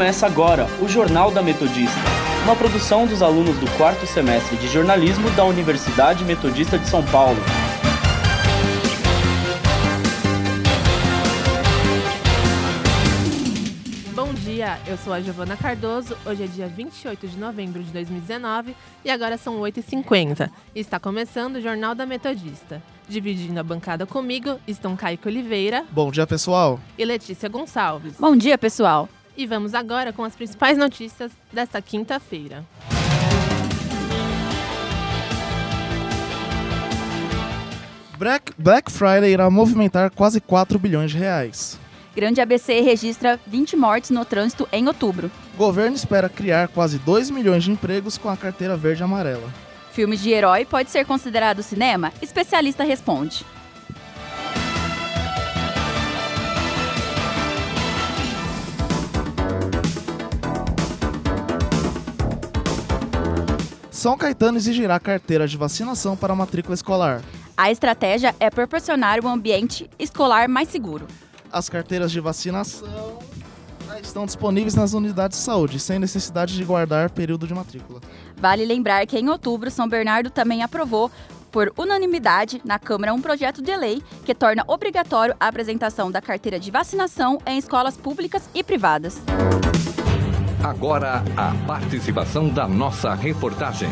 Começa agora o Jornal da Metodista, uma produção dos alunos do quarto semestre de jornalismo da Universidade Metodista de São Paulo. Bom dia, eu sou a Giovana Cardoso. Hoje é dia 28 de novembro de 2019 e agora são 8h50. Está começando o Jornal da Metodista. Dividindo a bancada comigo estão Caio Oliveira. Bom dia, pessoal. E Letícia Gonçalves. Bom dia, pessoal. E vamos agora com as principais notícias desta quinta-feira. Black, Black Friday irá movimentar quase 4 bilhões de reais. Grande ABC registra 20 mortes no trânsito em outubro. Governo espera criar quase 2 milhões de empregos com a carteira verde e amarela. Filme de herói pode ser considerado cinema? Especialista responde. São Caetano exigirá carteira de vacinação para a matrícula escolar. A estratégia é proporcionar um ambiente escolar mais seguro. As carteiras de vacinação já estão disponíveis nas unidades de saúde, sem necessidade de guardar período de matrícula. Vale lembrar que em outubro, São Bernardo também aprovou por unanimidade na Câmara um projeto de lei que torna obrigatório a apresentação da carteira de vacinação em escolas públicas e privadas. Agora, a participação da nossa reportagem.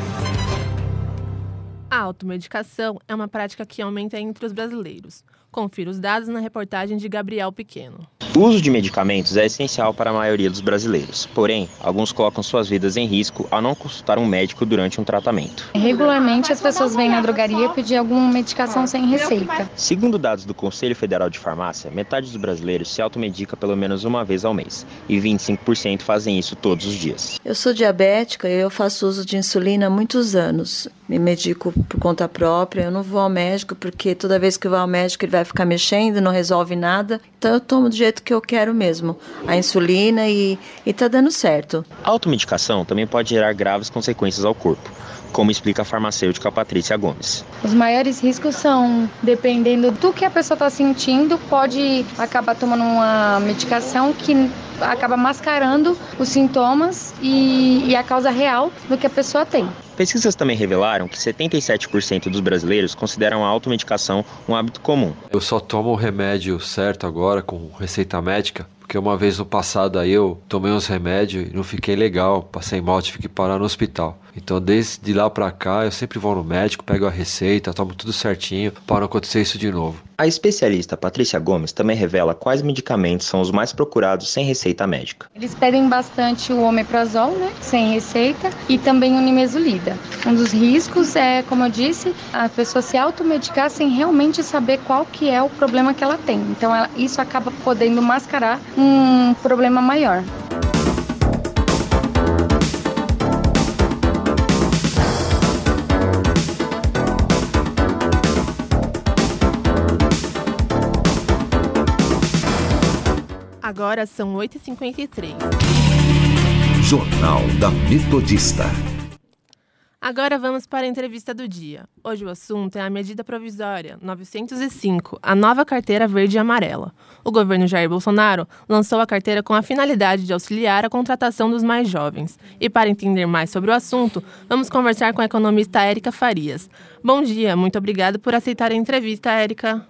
A automedicação é uma prática que aumenta entre os brasileiros. Confira os dados na reportagem de Gabriel Pequeno. O uso de medicamentos é essencial para a maioria dos brasileiros. Porém, alguns colocam suas vidas em risco ao não consultar um médico durante um tratamento. Regularmente, as pessoas vêm na drogaria pedir alguma medicação sem receita. Segundo dados do Conselho Federal de Farmácia, metade dos brasileiros se automedica pelo menos uma vez ao mês e 25% fazem isso todos os dias. Eu sou diabética e eu faço uso de insulina há muitos anos. Me medico por conta própria, eu não vou ao médico porque toda vez que eu vou ao médico ele vai ficar mexendo, não resolve nada. Então eu tomo do jeito que eu quero mesmo, a insulina e, e tá dando certo. A automedicação também pode gerar graves consequências ao corpo, como explica a farmacêutica Patrícia Gomes. Os maiores riscos são, dependendo do que a pessoa está sentindo, pode acabar tomando uma medicação que acaba mascarando os sintomas e, e a causa real do que a pessoa tem. Pesquisas também revelaram que 77% dos brasileiros consideram a automedicação um hábito comum. Eu só tomo o remédio certo agora com receita médica, porque uma vez no passado aí eu tomei uns remédios e não fiquei legal, passei mal, tive que parar no hospital. Então desde lá pra cá eu sempre vou no médico, pego a receita, tomo tudo certinho para não acontecer isso de novo. A especialista Patrícia Gomes também revela quais medicamentos são os mais procurados sem receita médica. Eles pedem bastante o omeprazol, né, sem receita, e também o nimesulida. Um dos riscos é, como eu disse, a pessoa se automedicar sem realmente saber qual que é o problema que ela tem. Então ela, isso acaba podendo mascarar um problema maior. Agora são 8h53. Jornal da Metodista. Agora vamos para a entrevista do dia. Hoje o assunto é a medida provisória 905, a nova carteira verde e amarela. O governo Jair Bolsonaro lançou a carteira com a finalidade de auxiliar a contratação dos mais jovens. E para entender mais sobre o assunto, vamos conversar com a economista Érica Farias. Bom dia, muito obrigada por aceitar a entrevista, Érica.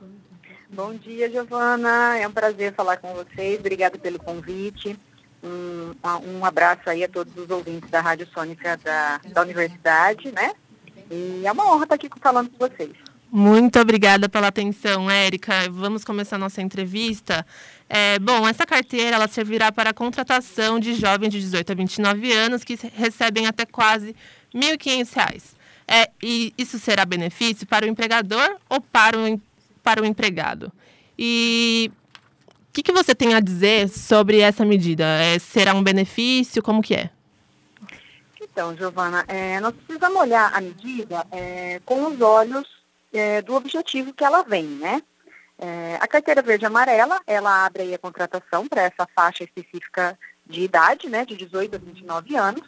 Bom dia, Giovana. É um prazer falar com vocês. Obrigada pelo convite. Um, um abraço aí a todos os ouvintes da Rádio Sônica da, da Universidade, né? E é uma honra estar aqui falando com vocês. Muito obrigada pela atenção, Érica. Vamos começar nossa entrevista. É, bom, essa carteira ela servirá para a contratação de jovens de 18 a 29 anos que recebem até quase R$ 1.500. É, e isso será benefício para o empregador ou para o para o empregado. E o que, que, você tem a dizer sobre essa medida? É, será um benefício? Como que é? Então, Giovana, é, nós precisamos olhar a medida é, com os olhos é, do objetivo que ela vem, né? É, a carteira verde amarela, ela abre a contratação para essa faixa específica de idade, né, de 18 a 29 anos,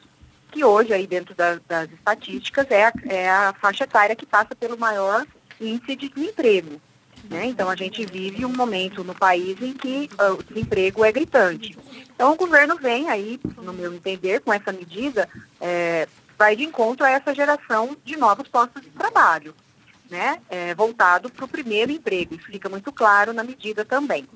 que hoje aí dentro das, das estatísticas é a, é a faixa etária que passa pelo maior índice de desemprego. Né? Então, a gente vive um momento no país em que uh, o desemprego é gritante. Então o governo vem aí, no meu entender, com essa medida, é, vai de encontro a essa geração de novos postos de trabalho, né? É, voltado para o primeiro emprego. Isso fica muito claro na medida também.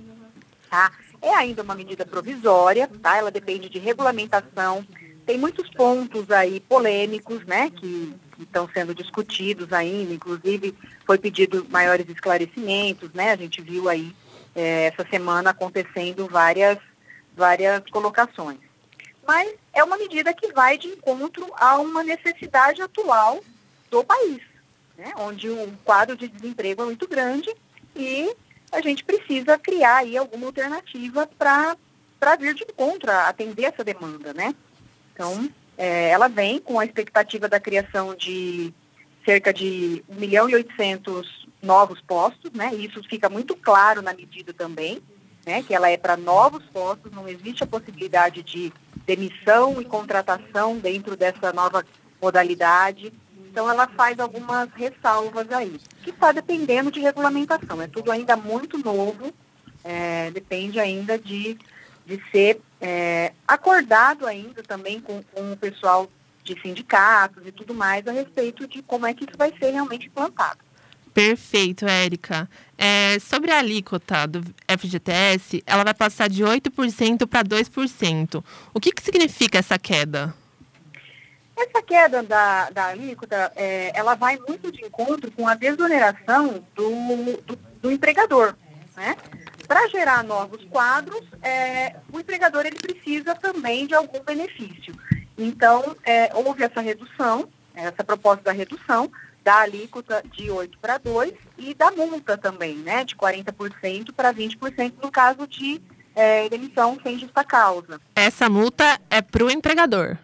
Tá? É ainda uma medida provisória, tá? Ela depende de regulamentação. Tem muitos pontos aí polêmicos, né? Que estão sendo discutidos ainda, inclusive foi pedido maiores esclarecimentos, né? A gente viu aí é, essa semana acontecendo várias, várias colocações. Mas é uma medida que vai de encontro a uma necessidade atual do país, né? onde o quadro de desemprego é muito grande e a gente precisa criar aí alguma alternativa para vir de encontro, atender essa demanda, né? Então, é, ela vem com a expectativa da criação de cerca de 1 milhão e 800 novos postos, né? Isso fica muito claro na medida também, né? Que ela é para novos postos, não existe a possibilidade de demissão e contratação dentro dessa nova modalidade. Então ela faz algumas ressalvas aí, que está dependendo de regulamentação. É tudo ainda muito novo, é, depende ainda de, de ser é, acordado ainda também com, com o pessoal de sindicatos e tudo mais a respeito de como é que isso vai ser realmente implantado. Perfeito, Érica. É, sobre a alíquota do FGTS, ela vai passar de 8% para 2%. O que, que significa essa queda? Essa queda da, da alíquota, é, ela vai muito de encontro com a desoneração do, do, do empregador, né? Para gerar novos quadros, é, o empregador ele precisa também de algum benefício. Então, é, houve essa redução, essa proposta da redução da alíquota de 8 para 2 e da multa também, né, de 40% para 20% no caso de é, demissão sem justa causa. Essa multa é para o empregador?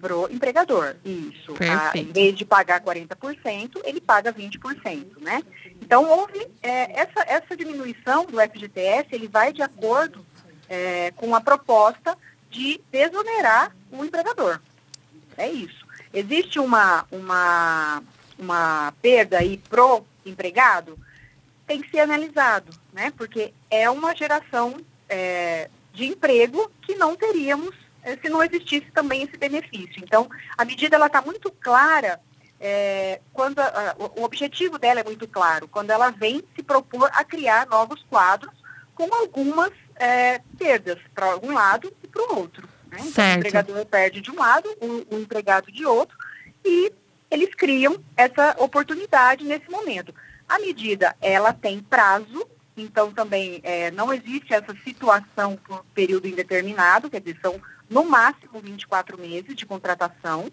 Para o empregador, isso. A, em vez de pagar 40%, ele paga 20%, né? Então, houve é, essa, essa diminuição do FGTS, ele vai de acordo é, com a proposta de desonerar o empregador. É isso. Existe uma, uma, uma perda aí pro empregado? Tem que ser analisado, né? Porque é uma geração é, de emprego que não teríamos é, se não existisse também esse benefício. Então, a medida ela está muito clara é, quando a, a, o objetivo dela é muito claro, quando ela vem se propor a criar novos quadros com algumas é, perdas para um lado e para o outro. Né? Então, o empregador perde de um lado, o, o empregado de outro, e eles criam essa oportunidade nesse momento. A medida, ela tem prazo, então também é, não existe essa situação por período indeterminado, quer dizer, são no máximo 24 meses de contratação,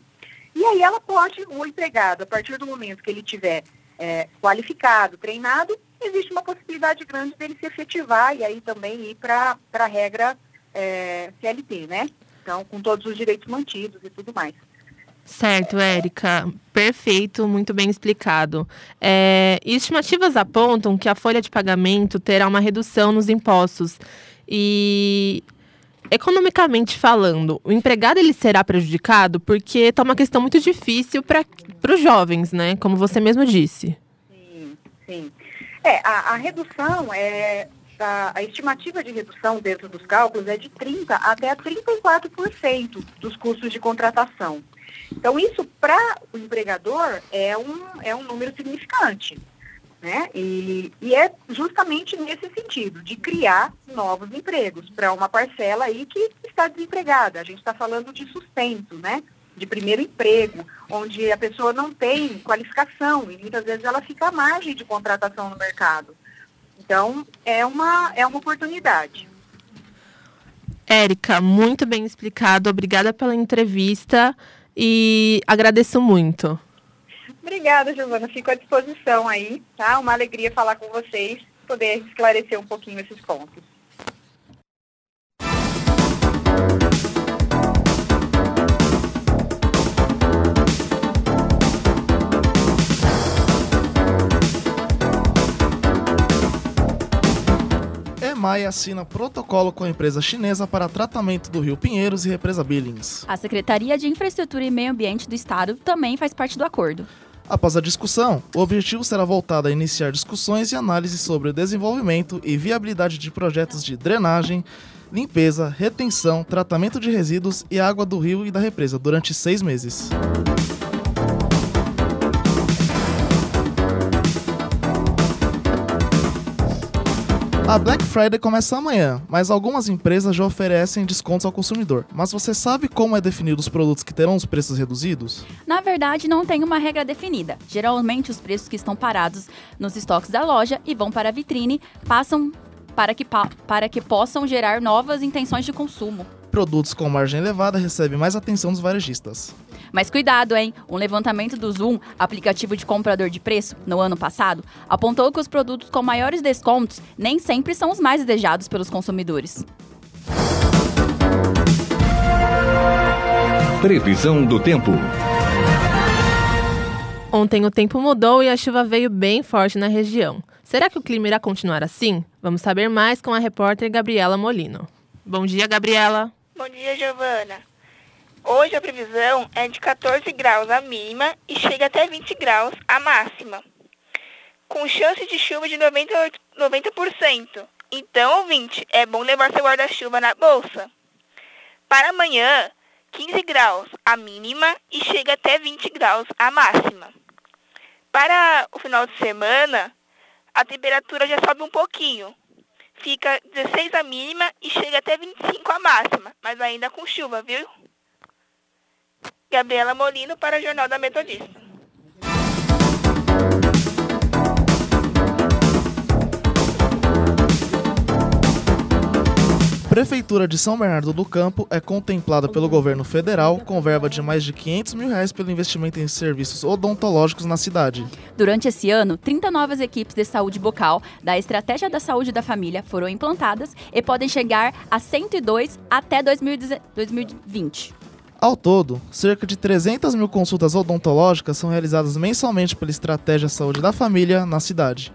e aí ela pode, o empregado, a partir do momento que ele tiver é, qualificado, treinado, existe uma possibilidade grande dele se efetivar e aí também ir para a regra é, CLT, né? Então, com todos os direitos mantidos e tudo mais. Certo, Érica. Perfeito, muito bem explicado. É, estimativas apontam que a folha de pagamento terá uma redução nos impostos. E economicamente falando, o empregado ele será prejudicado porque está uma questão muito difícil para os jovens, né? Como você mesmo disse. Sim, sim. É, a, a redução é. A, a, estimativa de redução dentro dos cálculos é de 30% até 34% dos custos de contratação. Então, isso para o empregador é um, é um número significante. Né? E, e é justamente nesse sentido, de criar novos empregos para uma parcela aí que está desempregada. A gente está falando de sustento, né? de primeiro emprego, onde a pessoa não tem qualificação e muitas vezes ela fica à margem de contratação no mercado. Então, é uma, é uma oportunidade. Érica, muito bem explicado. Obrigada pela entrevista e agradeço muito. Obrigada, Giovana. Fico à disposição aí, tá? Uma alegria falar com vocês, poder esclarecer um pouquinho esses pontos. EMAI assina protocolo com a empresa chinesa para tratamento do rio Pinheiros e represa Billings. A Secretaria de Infraestrutura e Meio Ambiente do Estado também faz parte do acordo. Após a discussão, o objetivo será voltado a iniciar discussões e análises sobre o desenvolvimento e viabilidade de projetos de drenagem limpeza, retenção, tratamento de resíduos e água do rio e da represa durante seis meses. A Black Friday começa amanhã, mas algumas empresas já oferecem descontos ao consumidor. Mas você sabe como é definido os produtos que terão os preços reduzidos? Na verdade, não tem uma regra definida. Geralmente, os preços que estão parados nos estoques da loja e vão para a vitrine passam para que, pa para que possam gerar novas intenções de consumo. Produtos com margem elevada recebem mais atenção dos varejistas. Mas cuidado, hein? Um levantamento do Zoom, aplicativo de comprador de preço, no ano passado, apontou que os produtos com maiores descontos nem sempre são os mais desejados pelos consumidores. Previsão do tempo. Ontem o tempo mudou e a chuva veio bem forte na região. Será que o clima irá continuar assim? Vamos saber mais com a repórter Gabriela Molino. Bom dia, Gabriela. Bom dia, Giovana. Hoje a previsão é de 14 graus a mínima e chega até 20 graus a máxima, com chance de chuva de 98, 90%. Então, ouvinte, é bom levar seu guarda-chuva na bolsa. Para amanhã, 15 graus a mínima e chega até 20 graus a máxima. Para o final de semana, a temperatura já sobe um pouquinho. Fica 16 a mínima e chega até 25 a máxima, mas ainda com chuva, viu? Gabriela Molino para o Jornal da Metodista. Prefeitura de São Bernardo do Campo é contemplada pelo governo federal com verba de mais de 500 mil reais pelo investimento em serviços odontológicos na cidade. Durante esse ano, 30 novas equipes de saúde bucal da Estratégia da Saúde da Família foram implantadas e podem chegar a 102 até 2020. Ao todo, cerca de 300 mil consultas odontológicas são realizadas mensalmente pela Estratégia Saúde da Família na cidade.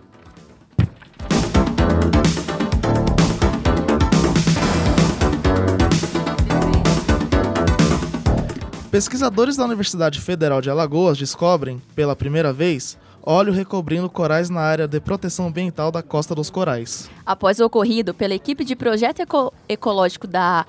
Pesquisadores da Universidade Federal de Alagoas descobrem, pela primeira vez, óleo recobrindo corais na área de proteção ambiental da Costa dos Corais. Após o ocorrido pela equipe de projeto eco ecológico da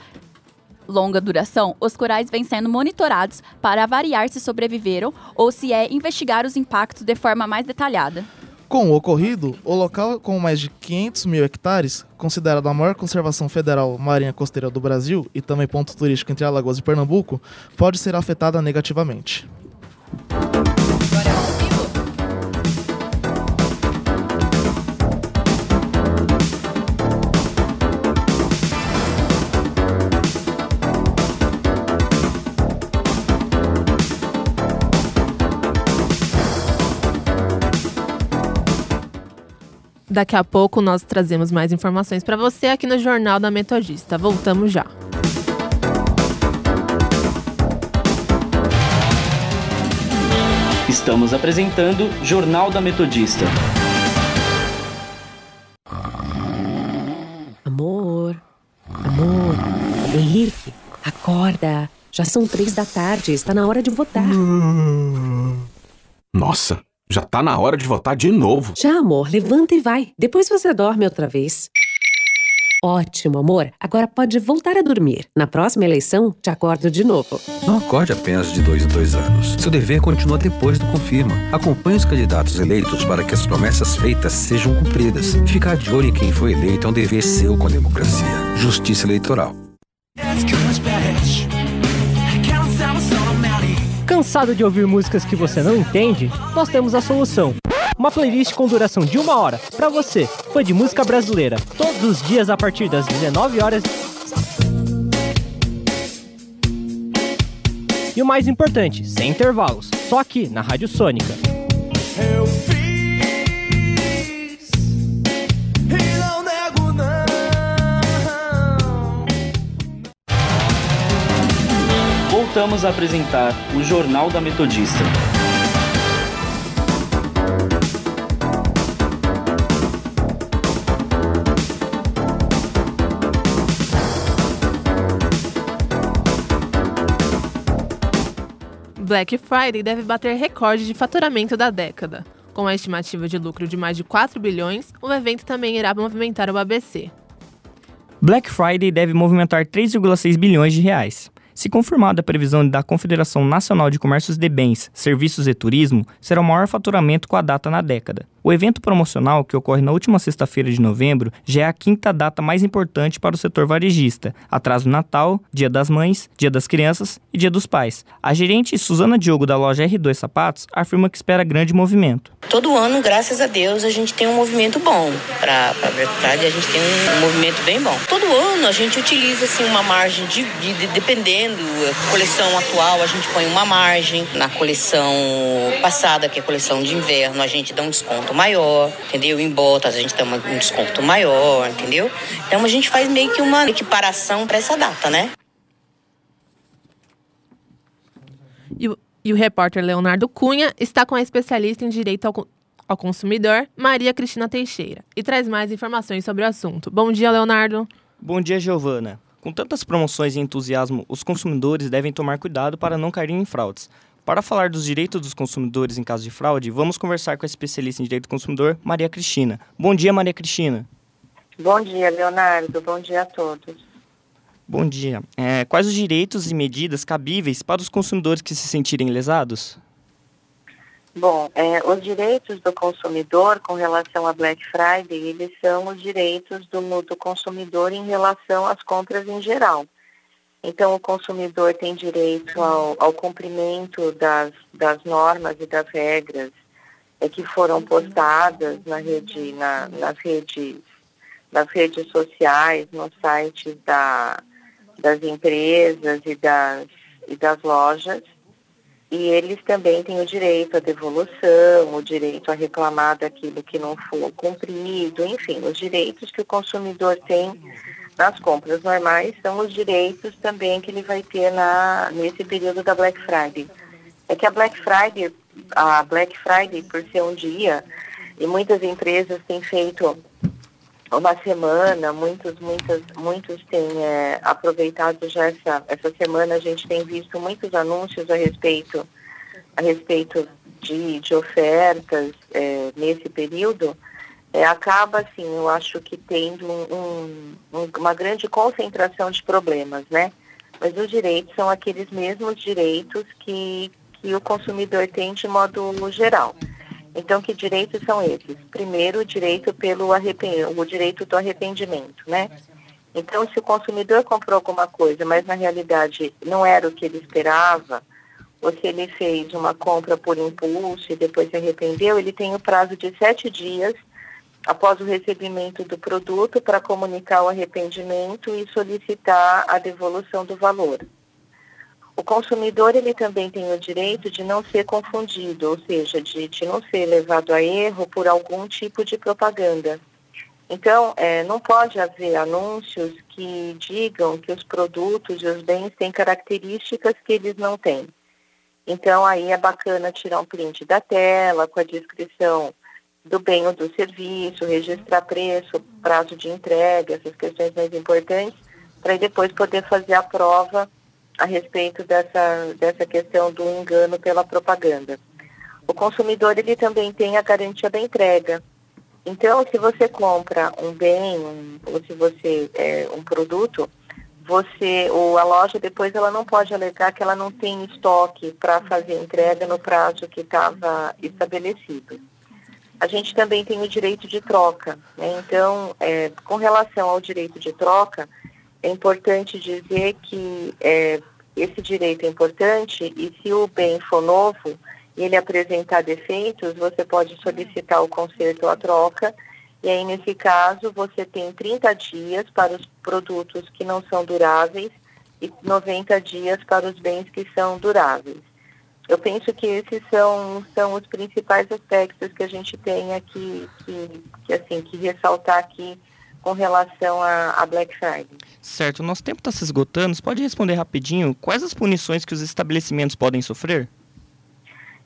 longa duração, os corais vêm sendo monitorados para avaliar se sobreviveram ou se é investigar os impactos de forma mais detalhada. Com o ocorrido, o local com mais de 500 mil hectares, considerado a maior conservação federal marinha costeira do Brasil e também ponto turístico entre Alagoas e Pernambuco, pode ser afetada negativamente. Daqui a pouco nós trazemos mais informações para você aqui no Jornal da Metodista. Voltamos já. Estamos apresentando Jornal da Metodista. Amor, amor, Henrique, acorda. Já são três da tarde, está na hora de votar. Nossa, já tá na hora de votar de novo. Já, amor, levanta e vai. Depois você dorme outra vez. Ótimo, amor. Agora pode voltar a dormir. Na próxima eleição, te acordo de novo. Não acorde apenas de dois em dois anos. Seu dever continua depois do confirma. Acompanhe os candidatos eleitos para que as promessas feitas sejam cumpridas. Ficar de olho em quem foi eleito é um dever seu com a democracia. Justiça Eleitoral. Cansado de ouvir músicas que você não entende? Nós temos a solução. Uma playlist com duração de uma hora para você, fã de música brasileira, todos os dias a partir das 19 horas. E o mais importante, sem intervalos, só aqui na Rádio Sônica. Voltamos a apresentar o Jornal da Metodista. Black Friday deve bater recorde de faturamento da década. Com a estimativa de lucro de mais de 4 bilhões, o evento também irá movimentar o ABC. Black Friday deve movimentar 3,6 bilhões de reais. Se confirmada a previsão da Confederação Nacional de Comércios de Bens, Serviços e Turismo, será o maior faturamento com a data na década. O evento promocional, que ocorre na última sexta-feira de novembro, já é a quinta data mais importante para o setor varejista, atrás do Natal, Dia das Mães, Dia das Crianças e Dia dos Pais. A gerente Suzana Diogo da loja R2 Sapatos afirma que espera grande movimento. Todo ano, graças a Deus, a gente tem um movimento bom. Para a Friday, a gente tem um movimento bem bom. Todo ano a gente utiliza assim, uma margem de, de, de dependendo. A coleção atual a gente põe uma margem. Na coleção passada, que é a coleção de inverno, a gente dá um desconto maior, entendeu? Em botas a gente tem um desconto maior, entendeu? Então a gente faz meio que uma equiparação para essa data, né? E o, e o repórter Leonardo Cunha está com a especialista em direito ao, ao consumidor, Maria Cristina Teixeira, e traz mais informações sobre o assunto. Bom dia, Leonardo. Bom dia, Giovana. Com tantas promoções e entusiasmo, os consumidores devem tomar cuidado para não cair em fraudes. Para falar dos direitos dos consumidores em caso de fraude, vamos conversar com a especialista em direito do consumidor, Maria Cristina. Bom dia, Maria Cristina. Bom dia, Leonardo. Bom dia a todos. Bom dia. É, quais os direitos e medidas cabíveis para os consumidores que se sentirem lesados? Bom, é, os direitos do consumidor com relação a Black Friday, eles são os direitos do, do consumidor em relação às compras em geral. Então, o consumidor tem direito ao, ao cumprimento das, das normas e das regras é, que foram postadas na rede, na, nas, redes, nas redes sociais, nos sites da, das empresas e das, e das lojas. E eles também têm o direito à devolução, o direito a reclamar daquilo que não for cumprido, enfim, os direitos que o consumidor tem nas compras normais são os direitos também que ele vai ter na, nesse período da Black Friday. É que a Black Friday, a Black Friday, por ser um dia, e muitas empresas têm feito uma semana, muitos, muitas, muitos têm é, aproveitado já essa, essa semana, a gente tem visto muitos anúncios a respeito, a respeito de, de ofertas é, nesse período, é, acaba, assim, eu acho que tendo um, um, uma grande concentração de problemas, né? Mas os direitos são aqueles mesmos direitos que, que o consumidor tem de modo geral. Então, que direitos são esses? Primeiro, o direito pelo arrependimento, o direito do arrependimento, né? Então, se o consumidor comprou alguma coisa, mas na realidade não era o que ele esperava, ou se ele fez uma compra por impulso e depois se arrependeu, ele tem o prazo de sete dias após o recebimento do produto para comunicar o arrependimento e solicitar a devolução do valor. O consumidor ele também tem o direito de não ser confundido, ou seja, de, de não ser levado a erro por algum tipo de propaganda. Então, é, não pode haver anúncios que digam que os produtos e os bens têm características que eles não têm. Então, aí é bacana tirar um print da tela com a descrição do bem ou do serviço, registrar preço, prazo de entrega, essas questões mais importantes, para depois poder fazer a prova a respeito dessa, dessa questão do engano pela propaganda. O consumidor ele também tem a garantia da entrega. Então, se você compra um bem, um, ou se você é, um produto, você ou a loja depois ela não pode alegar que ela não tem estoque para fazer entrega no prazo que estava estabelecido. A gente também tem o direito de troca. Né? Então, é, com relação ao direito de troca, é importante dizer que é, esse direito é importante e se o bem for novo e ele apresentar defeitos, você pode solicitar o conserto ou a troca. E aí, nesse caso, você tem 30 dias para os produtos que não são duráveis e 90 dias para os bens que são duráveis. Eu penso que esses são, são os principais aspectos que a gente tem aqui, que, que, assim, que ressaltar aqui com relação a, a Black Friday. Certo, nosso tempo está se esgotando. Você pode responder rapidinho quais as punições que os estabelecimentos podem sofrer?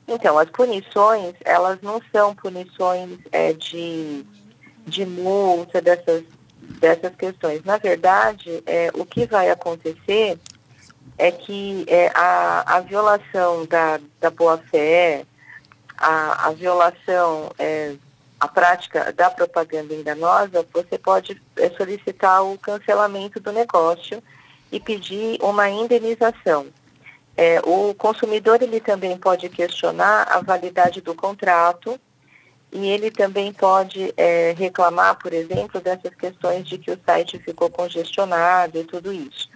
Então, as punições, elas não são punições é, de, de multa, dessas, dessas questões. Na verdade, é, o que vai acontecer é que é, a, a violação da, da boa-fé, a, a violação é, a prática da propaganda enganosa, você pode é, solicitar o cancelamento do negócio e pedir uma indenização. É, o consumidor ele também pode questionar a validade do contrato e ele também pode é, reclamar, por exemplo, dessas questões de que o site ficou congestionado e tudo isso.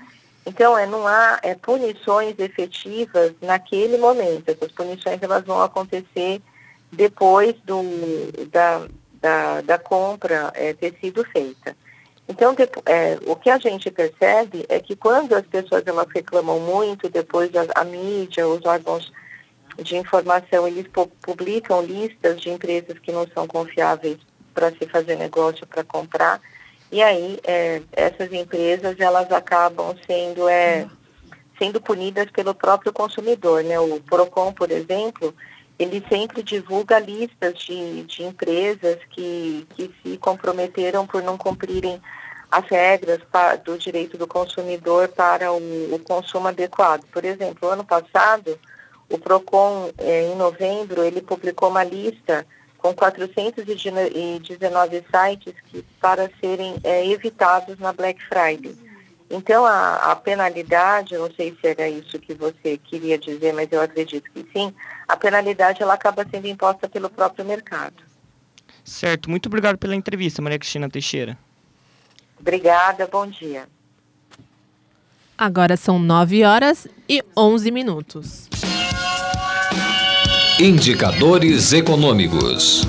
Então, é, não há é, punições efetivas naquele momento. Essas punições elas vão acontecer depois do, da, da, da compra é, ter sido feita. Então, é, o que a gente percebe é que quando as pessoas elas reclamam muito, depois a, a mídia, os órgãos de informação, eles publicam listas de empresas que não são confiáveis para se fazer negócio, para comprar, e aí é, essas empresas elas acabam sendo, é, sendo punidas pelo próprio consumidor. Né? O PROCON, por exemplo, ele sempre divulga listas de, de empresas que, que se comprometeram por não cumprirem as regras do direito do consumidor para o, o consumo adequado. Por exemplo, ano passado, o PROCON, eh, em novembro, ele publicou uma lista com 419 sites que, para serem eh, evitados na Black Friday. Então, a, a penalidade, não sei se era isso que você queria dizer, mas eu acredito que sim, a penalidade ela acaba sendo imposta pelo próprio mercado. Certo. Muito obrigado pela entrevista, Maria Cristina Teixeira. Obrigada, bom dia. Agora são 9 horas e 11 minutos. Indicadores econômicos.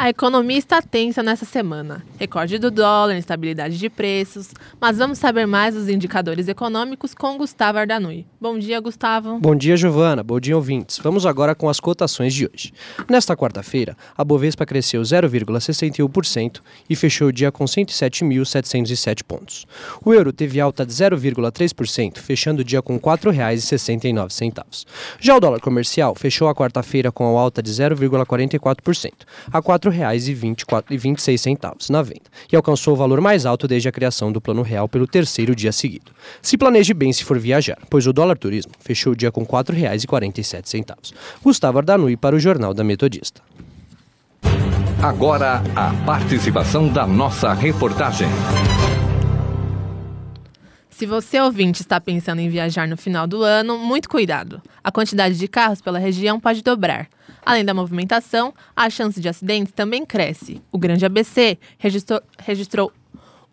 A economia está tensa nessa semana. Recorde do dólar, instabilidade de preços. Mas vamos saber mais dos indicadores econômicos com Gustavo Ardanui. Bom dia, Gustavo. Bom dia, Giovana. Bom dia, ouvintes. Vamos agora com as cotações de hoje. Nesta quarta-feira, a Bovespa cresceu 0,61% e fechou o dia com 107.707 pontos. O euro teve alta de 0,3%, fechando o dia com R$ 4,69. Já o dólar comercial fechou a quarta-feira com alta de 0,44% a 4 R$4,26 na venda e alcançou o valor mais alto desde a criação do Plano Real pelo terceiro dia seguido. Se planeje bem se for viajar, pois o dólar turismo fechou o dia com R$ 4,47. Gustavo Ardanui para o Jornal da Metodista. Agora, a participação da nossa reportagem. Se você ouvinte está pensando em viajar no final do ano, muito cuidado. A quantidade de carros pela região pode dobrar. Além da movimentação, a chance de acidentes também cresce. O Grande ABC registrou, registrou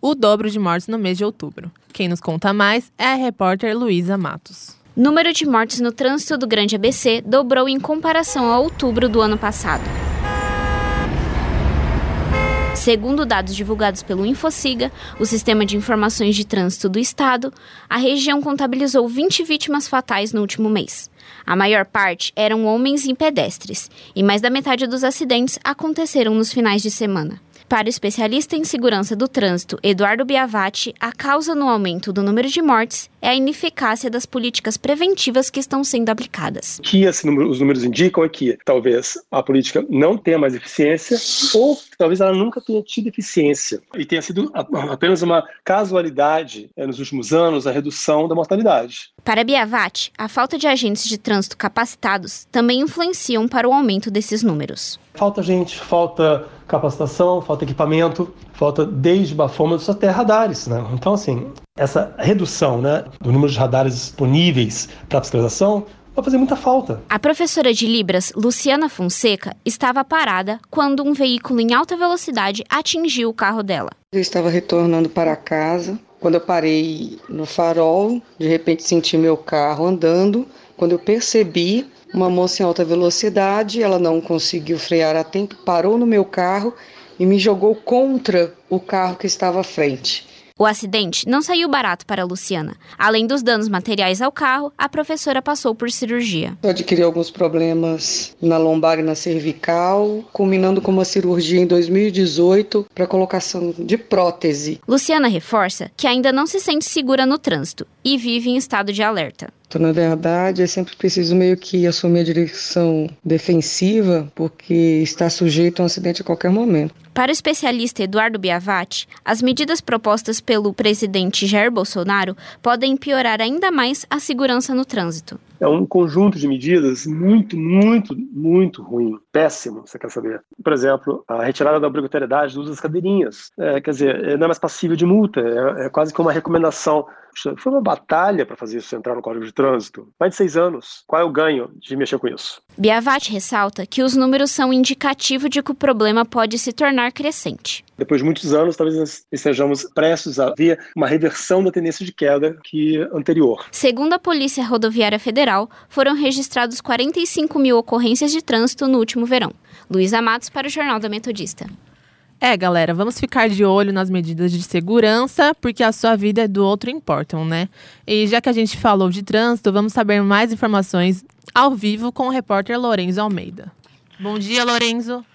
o dobro de mortes no mês de outubro. Quem nos conta mais é a repórter Luísa Matos. Número de mortes no trânsito do Grande ABC dobrou em comparação a outubro do ano passado. Segundo dados divulgados pelo Infociga, o Sistema de Informações de Trânsito do Estado, a região contabilizou 20 vítimas fatais no último mês. A maior parte eram homens e pedestres, e mais da metade dos acidentes aconteceram nos finais de semana. Para o especialista em segurança do trânsito, Eduardo Biavati, a causa no aumento do número de mortes é a ineficácia das políticas preventivas que estão sendo aplicadas. O que número, os números indicam é que talvez a política não tenha mais eficiência ou talvez ela nunca tenha tido eficiência e tenha sido apenas uma casualidade é, nos últimos anos a redução da mortalidade. Para Biavati, a falta de agentes de trânsito capacitados também influenciam para o aumento desses números. Falta gente, falta capacitação, falta equipamento, falta desde bafômetros até radares, né? Então, assim, essa redução né, do número de radares disponíveis para a fiscalização vai fazer muita falta. A professora de Libras, Luciana Fonseca, estava parada quando um veículo em alta velocidade atingiu o carro dela. Eu estava retornando para casa. Quando eu parei no farol, de repente senti meu carro andando. Quando eu percebi, uma moça em alta velocidade, ela não conseguiu frear a tempo, parou no meu carro e me jogou contra o carro que estava à frente. O acidente não saiu barato para a Luciana. Além dos danos materiais ao carro, a professora passou por cirurgia. Eu adquiri alguns problemas na lombar e na cervical, culminando com uma cirurgia em 2018 para colocação de prótese. Luciana reforça que ainda não se sente segura no trânsito e vive em estado de alerta. Então, na verdade, é sempre preciso meio que assumir a direção defensiva, porque está sujeito a um acidente a qualquer momento. Para o especialista Eduardo Biavati, as medidas propostas pelo presidente Jair Bolsonaro podem piorar ainda mais a segurança no trânsito. É um conjunto de medidas muito, muito, muito ruim, péssimo, você quer saber. Por exemplo, a retirada da obrigatoriedade do uso das cadeirinhas. É, quer dizer, não é mais passível de multa, é, é quase que uma recomendação. Foi uma batalha para fazer isso entrar no Código de Trânsito. Mais de seis anos. Qual é o ganho de mexer com isso? Biavati ressalta que os números são indicativo de que o problema pode se tornar crescente. Depois de muitos anos, talvez estejamos prestes a ver uma reversão da tendência de queda que anterior. Segundo a Polícia Rodoviária Federal, foram registrados 45 mil ocorrências de trânsito no último verão. Luísa Matos para o Jornal da Metodista. É, galera, vamos ficar de olho nas medidas de segurança, porque a sua vida é do outro importam, né? E já que a gente falou de trânsito, vamos saber mais informações ao vivo com o repórter Lorenzo Almeida. Bom dia, Lorenzo.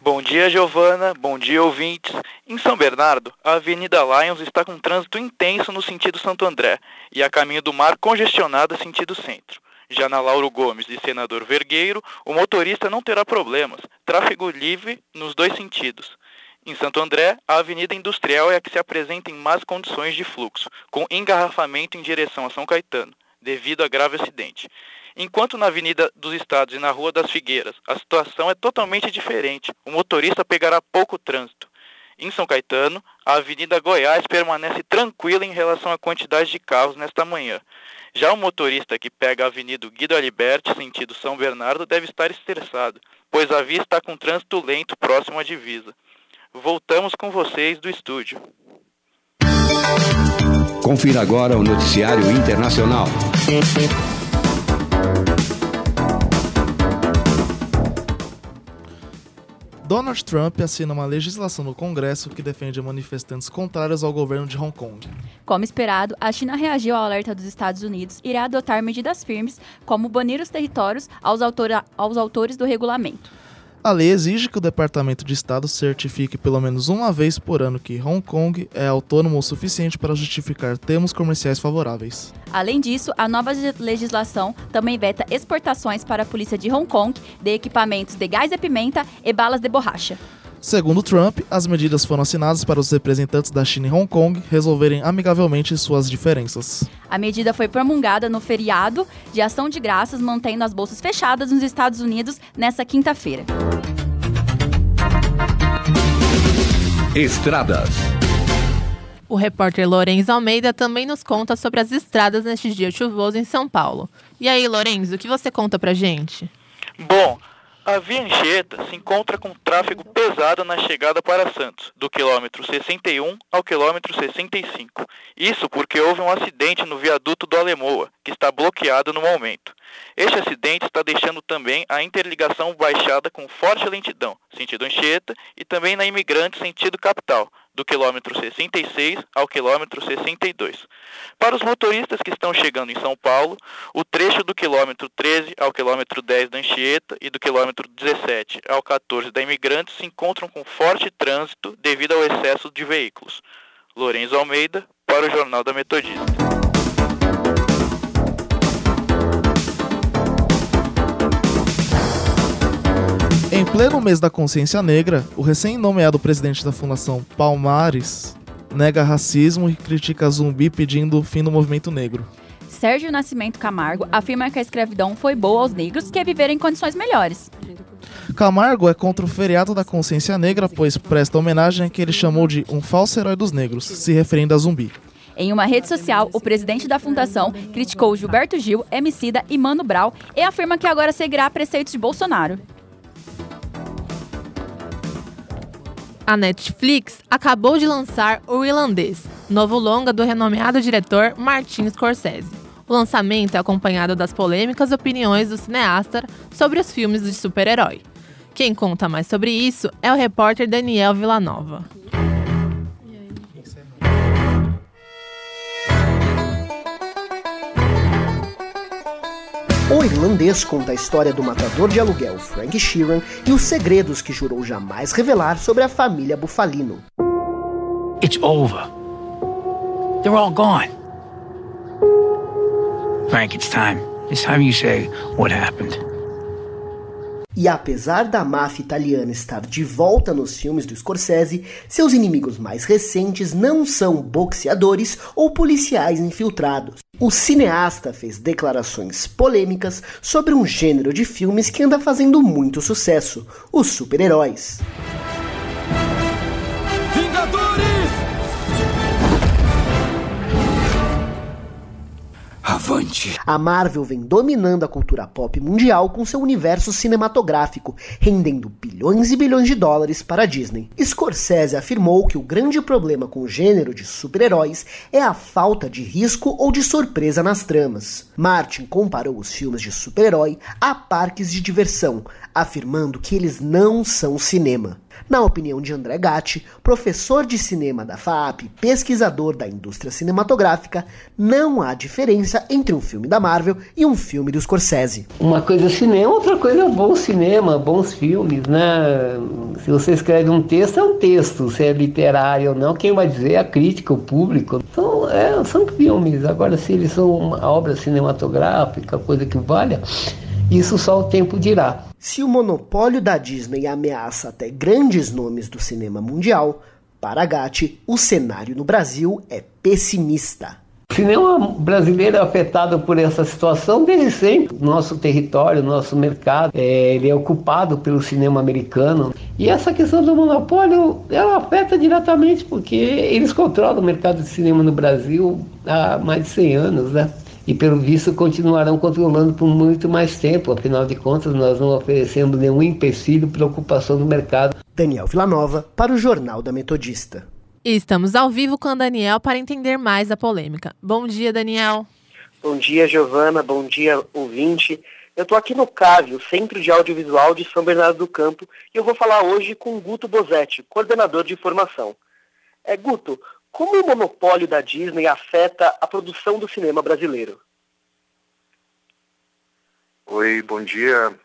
Bom dia, Giovana. Bom dia, ouvintes. Em São Bernardo, a Avenida Lions está com trânsito intenso no sentido Santo André e a caminho do mar congestionada sentido centro. Já na Lauro Gomes e Senador Vergueiro, o motorista não terá problemas. Tráfego livre nos dois sentidos. Em Santo André, a Avenida Industrial é a que se apresenta em más condições de fluxo, com engarrafamento em direção a São Caetano, devido a grave acidente. Enquanto na Avenida dos Estados e na Rua das Figueiras, a situação é totalmente diferente. O motorista pegará pouco trânsito. Em São Caetano, a Avenida Goiás permanece tranquila em relação à quantidade de carros nesta manhã. Já o motorista que pega a Avenida Guido Aliberti, sentido São Bernardo, deve estar estressado, pois a via está com trânsito lento próximo à divisa. Voltamos com vocês do estúdio. Confira agora o noticiário internacional. Donald Trump assina uma legislação no Congresso que defende manifestantes contrários ao governo de Hong Kong. Como esperado, a China reagiu ao alerta dos Estados Unidos e irá adotar medidas firmes, como banir os territórios aos, autora- aos autores do regulamento. A lei exige que o Departamento de Estado certifique pelo menos uma vez por ano que Hong Kong é autônomo o suficiente para justificar termos comerciais favoráveis. Além disso, a nova legislação também veta exportações para a polícia de Hong Kong de equipamentos de gás e pimenta e balas de borracha. Segundo Trump, as medidas foram assinadas para os representantes da China em Hong Kong resolverem amigavelmente suas diferenças. A medida foi promulgada no feriado de ação de graças, mantendo as bolsas fechadas nos Estados Unidos nesta quinta-feira. Estradas. O repórter Lorenzo Almeida também nos conta sobre as estradas neste dia chuvoso em São Paulo. E aí, Lorenzo, o que você conta pra gente? Bom, a Via Anchieta se encontra com tráfego pesado na chegada para Santos, do quilômetro 61 ao quilômetro 65. Isso porque houve um acidente no viaduto do Alemoa, que está bloqueado no momento. Este acidente está deixando também a interligação baixada com forte lentidão, sentido Anchieta, e também na Imigrante, sentido capital, do quilômetro 66 ao quilômetro 62. Para os motoristas que estão chegando em São Paulo, o trecho do quilômetro 13 ao quilômetro 10 da Anchieta e do quilômetro 17 ao 14 da Imigrante se encontram com forte trânsito devido ao excesso de veículos. Lourenço Almeida, para o Jornal da Metodista. Pleno mês da consciência negra, o recém-nomeado presidente da Fundação Palmares nega racismo e critica zumbi pedindo o fim do movimento negro. Sérgio Nascimento Camargo afirma que a escravidão foi boa aos negros que viveram em condições melhores. Camargo é contra o feriado da consciência negra, pois presta homenagem a que ele chamou de um falso herói dos negros, se referindo a zumbi. Em uma rede social, o presidente da fundação criticou Gilberto Gil, Emicida e Mano Brown e afirma que agora seguirá preceitos de Bolsonaro. A Netflix acabou de lançar O Irlandês, novo longa do renomeado diretor Martin Scorsese. O lançamento é acompanhado das polêmicas opiniões do cineasta sobre os filmes de super-herói. Quem conta mais sobre isso é o repórter Daniel Villanova. O Irlandês conta a história do matador de aluguel Frank Sheeran e os segredos que jurou jamais revelar sobre a família Bufalino. It's over. They're all gone. Frank, it's time. It's time you say what happened. E apesar da máfia italiana estar de volta nos filmes do Scorsese, seus inimigos mais recentes não são boxeadores ou policiais infiltrados. O cineasta fez declarações polêmicas sobre um gênero de filmes que anda fazendo muito sucesso: os super-heróis. A Marvel vem dominando a cultura pop mundial com seu universo cinematográfico, rendendo bilhões e bilhões de dólares para a Disney. Scorsese afirmou que o grande problema com o gênero de super-heróis é a falta de risco ou de surpresa nas tramas. Martin comparou os filmes de super-herói a parques de diversão, afirmando que eles não são cinema. Na opinião de André Gatti, professor de cinema da FAAP, pesquisador da indústria cinematográfica, não há diferença entre um filme da Marvel e um filme do Scorsese. Uma coisa é cinema, outra coisa é bom cinema, bons filmes, né? Se você escreve um texto, é um texto, se é literário ou não, quem vai dizer é a crítica, o público. Então, é, são filmes. Agora, se eles são uma obra cinematográfica, coisa que valha, isso só o tempo dirá. Se o monopólio da Disney ameaça até grandes nomes do cinema mundial, para Gatti, o cenário no Brasil é pessimista. O cinema brasileiro é afetado por essa situação desde sempre. Nosso território, nosso mercado, é, ele é ocupado pelo cinema americano. E essa questão do monopólio, ela afeta diretamente porque eles controlam o mercado de cinema no Brasil há mais de 100 anos, né? E pelo visto continuarão controlando por muito mais tempo. Afinal de contas, nós não oferecemos nenhum empecilho para ocupação do mercado. Daniel Villanova para o Jornal da Metodista. E estamos ao vivo com o Daniel para entender mais a polêmica. Bom dia, Daniel. Bom dia, Giovana. Bom dia, ouvinte. Eu estou aqui no CAVE, o Centro de Audiovisual de São Bernardo do Campo, e eu vou falar hoje com Guto Bozetti, coordenador de formação. É, Guto, como o monopólio da Disney afeta a produção do cinema brasileiro? Oi, bom dia.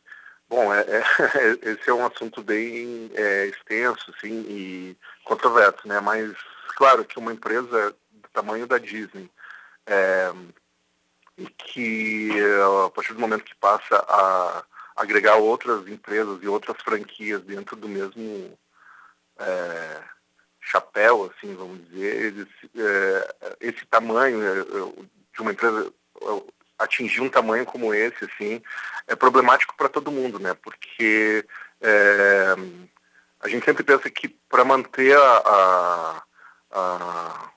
Bom, é, é, esse é um assunto bem é, extenso, sim, e controverso, né? Mas claro que uma empresa do tamanho da Disney é, e que a partir do momento que passa a agregar outras empresas e outras franquias dentro do mesmo é, chapéu, assim, vamos dizer, é, esse tamanho é, de uma empresa atingir um tamanho como esse, assim, é problemático para todo mundo, né? Porque é, a gente sempre pensa que para manter a, a, a,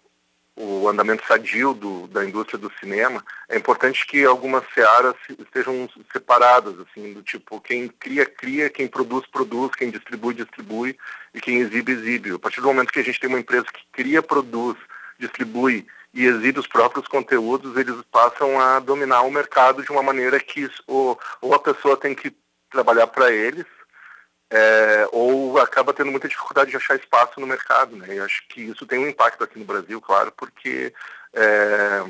o andamento sadio do, da indústria do cinema, é importante que algumas searas estejam separadas, assim, do tipo, quem cria, cria, quem produz, produz, quem distribui, distribui e quem exibe, exibe. A partir do momento que a gente tem uma empresa que cria, produz, distribui e exibe os próprios conteúdos, eles passam a dominar o mercado de uma maneira que ou, ou a pessoa tem que trabalhar para eles, é, ou acaba tendo muita dificuldade de achar espaço no mercado. Né? E acho que isso tem um impacto aqui no Brasil, claro, porque é,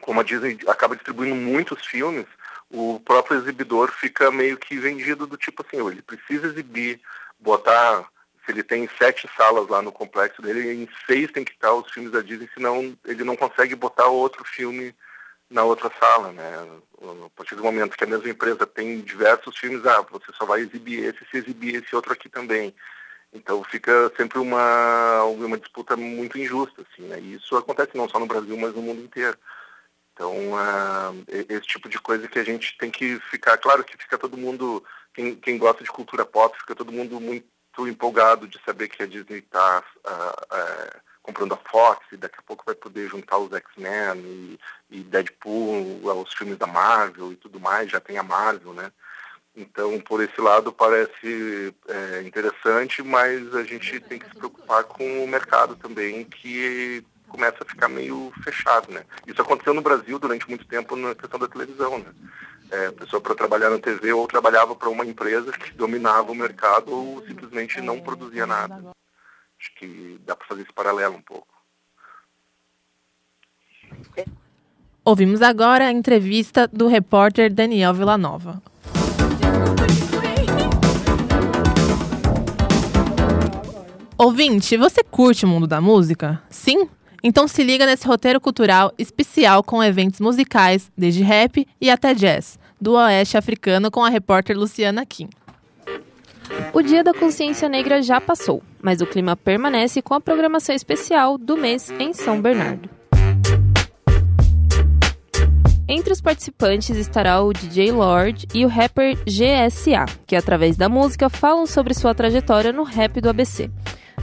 como a Disney acaba distribuindo muitos filmes, o próprio exibidor fica meio que vendido do tipo assim, ele precisa exibir, botar se ele tem sete salas lá no complexo dele, em seis tem que estar os filmes da Disney, senão ele não consegue botar outro filme na outra sala, né? A partir do momento que a mesma empresa tem diversos filmes, ah, você só vai exibir esse se exibir esse outro aqui também. Então fica sempre uma, uma disputa muito injusta, assim, né? E isso acontece não só no Brasil, mas no mundo inteiro. Então, uh, esse tipo de coisa que a gente tem que ficar, claro que fica todo mundo, quem, quem gosta de cultura pop, fica todo mundo muito empolgado de saber que a Disney está uh, uh, comprando a Fox e daqui a pouco vai poder juntar os X-Men e, e, Deadpool aos filmes da Marvel e tudo mais, já tem a Marvel, né? Então, por esse lado, parece é, interessante, mas a gente tem que se preocupar com o mercado também, que começa a ficar meio fechado, né? Isso aconteceu no Brasil durante muito tempo na questão da televisão, né? é, a pessoa para trabalhar na TV ou trabalhava para uma empresa que dominava o mercado ou simplesmente não produzia nada. Acho que dá para fazer esse paralelo um pouco. Ouvimos agora a entrevista do repórter Daniel Villanova. Ouvinte, você curte o mundo da música? Sim? Então se liga nesse roteiro cultural especial com eventos musicais, desde rap e até jazz, do Oeste Africano com a repórter Luciana Kim. O Dia da Consciência Negra já passou, mas o clima permanece com a programação especial do mês em São Bernardo. Entre os participantes estará o DJ Lord e o rapper GSA, que através da música falam sobre sua trajetória no rap do ABC.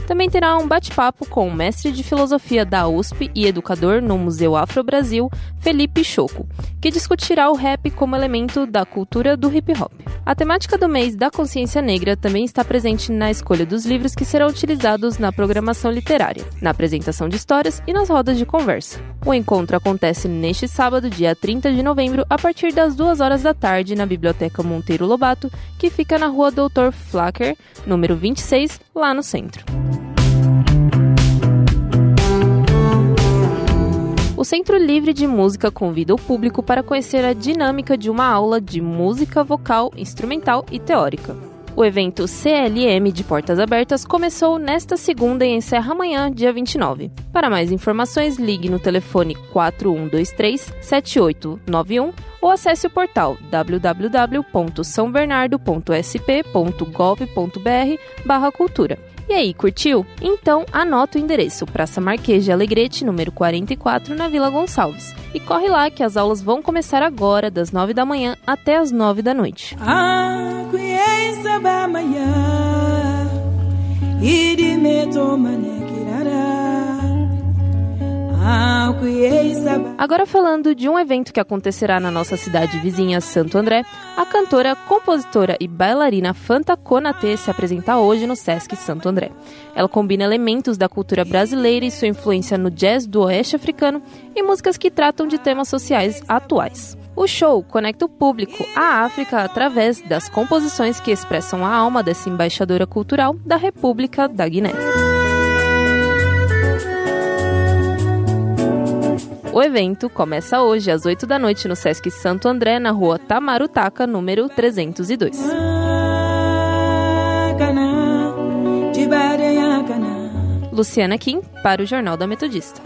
Também terá um bate-papo com o mestre de filosofia da USP e educador no Museu Afro Brasil, Felipe Choco, que discutirá o rap como elemento da cultura do hip hop. A temática do mês da consciência negra também está presente na escolha dos livros que serão utilizados na programação literária, na apresentação de histórias e nas rodas de conversa. O encontro acontece neste sábado, dia 30 de novembro, a partir das 2 horas da tarde, na Biblioteca Monteiro Lobato, que fica na rua Doutor Flacker, número 26, lá no centro. O Centro Livre de Música convida o público para conhecer a dinâmica de uma aula de música vocal, instrumental e teórica. O evento CLM de Portas Abertas começou nesta segunda e encerra amanhã, dia 29. Para mais informações, ligue no telefone 4123 7891 ou acesse o portal www.sãobernardo.sp.gov.br/cultura. E aí, curtiu? Então anota o endereço Praça Marquês de Alegrete, número 44, na Vila Gonçalves. E corre lá que as aulas vão começar agora, das 9 da manhã até as 9 da noite. Agora falando de um evento que acontecerá na nossa cidade vizinha Santo André, a cantora, compositora e bailarina Fanta Konatê se apresenta hoje no Sesc Santo André. Ela combina elementos da cultura brasileira e sua influência no jazz do oeste africano e músicas que tratam de temas sociais atuais. O show conecta o público à África através das composições que expressam a alma dessa embaixadora cultural da República da Guiné. O evento começa hoje às 8 da noite no Sesc Santo André, na rua Tamarutaca, número 302. Luciana Kim, para o Jornal da Metodista.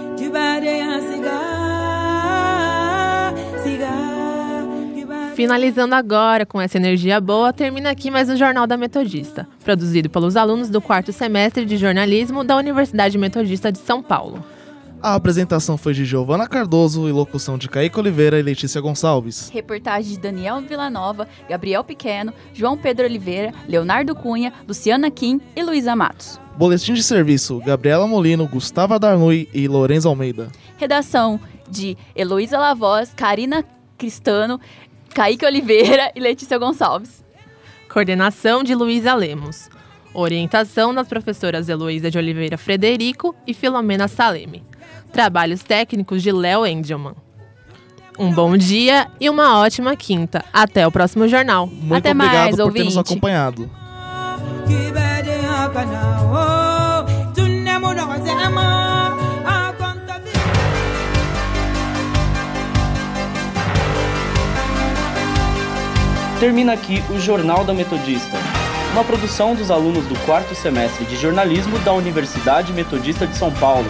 Finalizando agora com essa energia boa, termina aqui mais um Jornal da Metodista, produzido pelos alunos do quarto semestre de jornalismo da Universidade Metodista de São Paulo. A apresentação foi de Giovana Cardoso e locução de Kaique Oliveira e Letícia Gonçalves. Reportagem de Daniel Villanova, Gabriel Pequeno, João Pedro Oliveira, Leonardo Cunha, Luciana Kim e Luísa Matos. Boletim de serviço: Gabriela Molino, Gustavo Darnui e Lourenço Almeida. Redação de Heloísa Lavoz, Karina Cristano, Kaique Oliveira e Letícia Gonçalves. Coordenação de Luísa Lemos. Orientação das professoras Heloísa de Oliveira Frederico e Filomena Saleme. Trabalhos técnicos de Léo Engelman. Um bom dia e uma ótima quinta. Até o próximo jornal. Muito Até obrigado mais, por ter ouvinte. nos acompanhado. Termina aqui o Jornal da Metodista, uma produção dos alunos do quarto semestre de jornalismo da Universidade Metodista de São Paulo.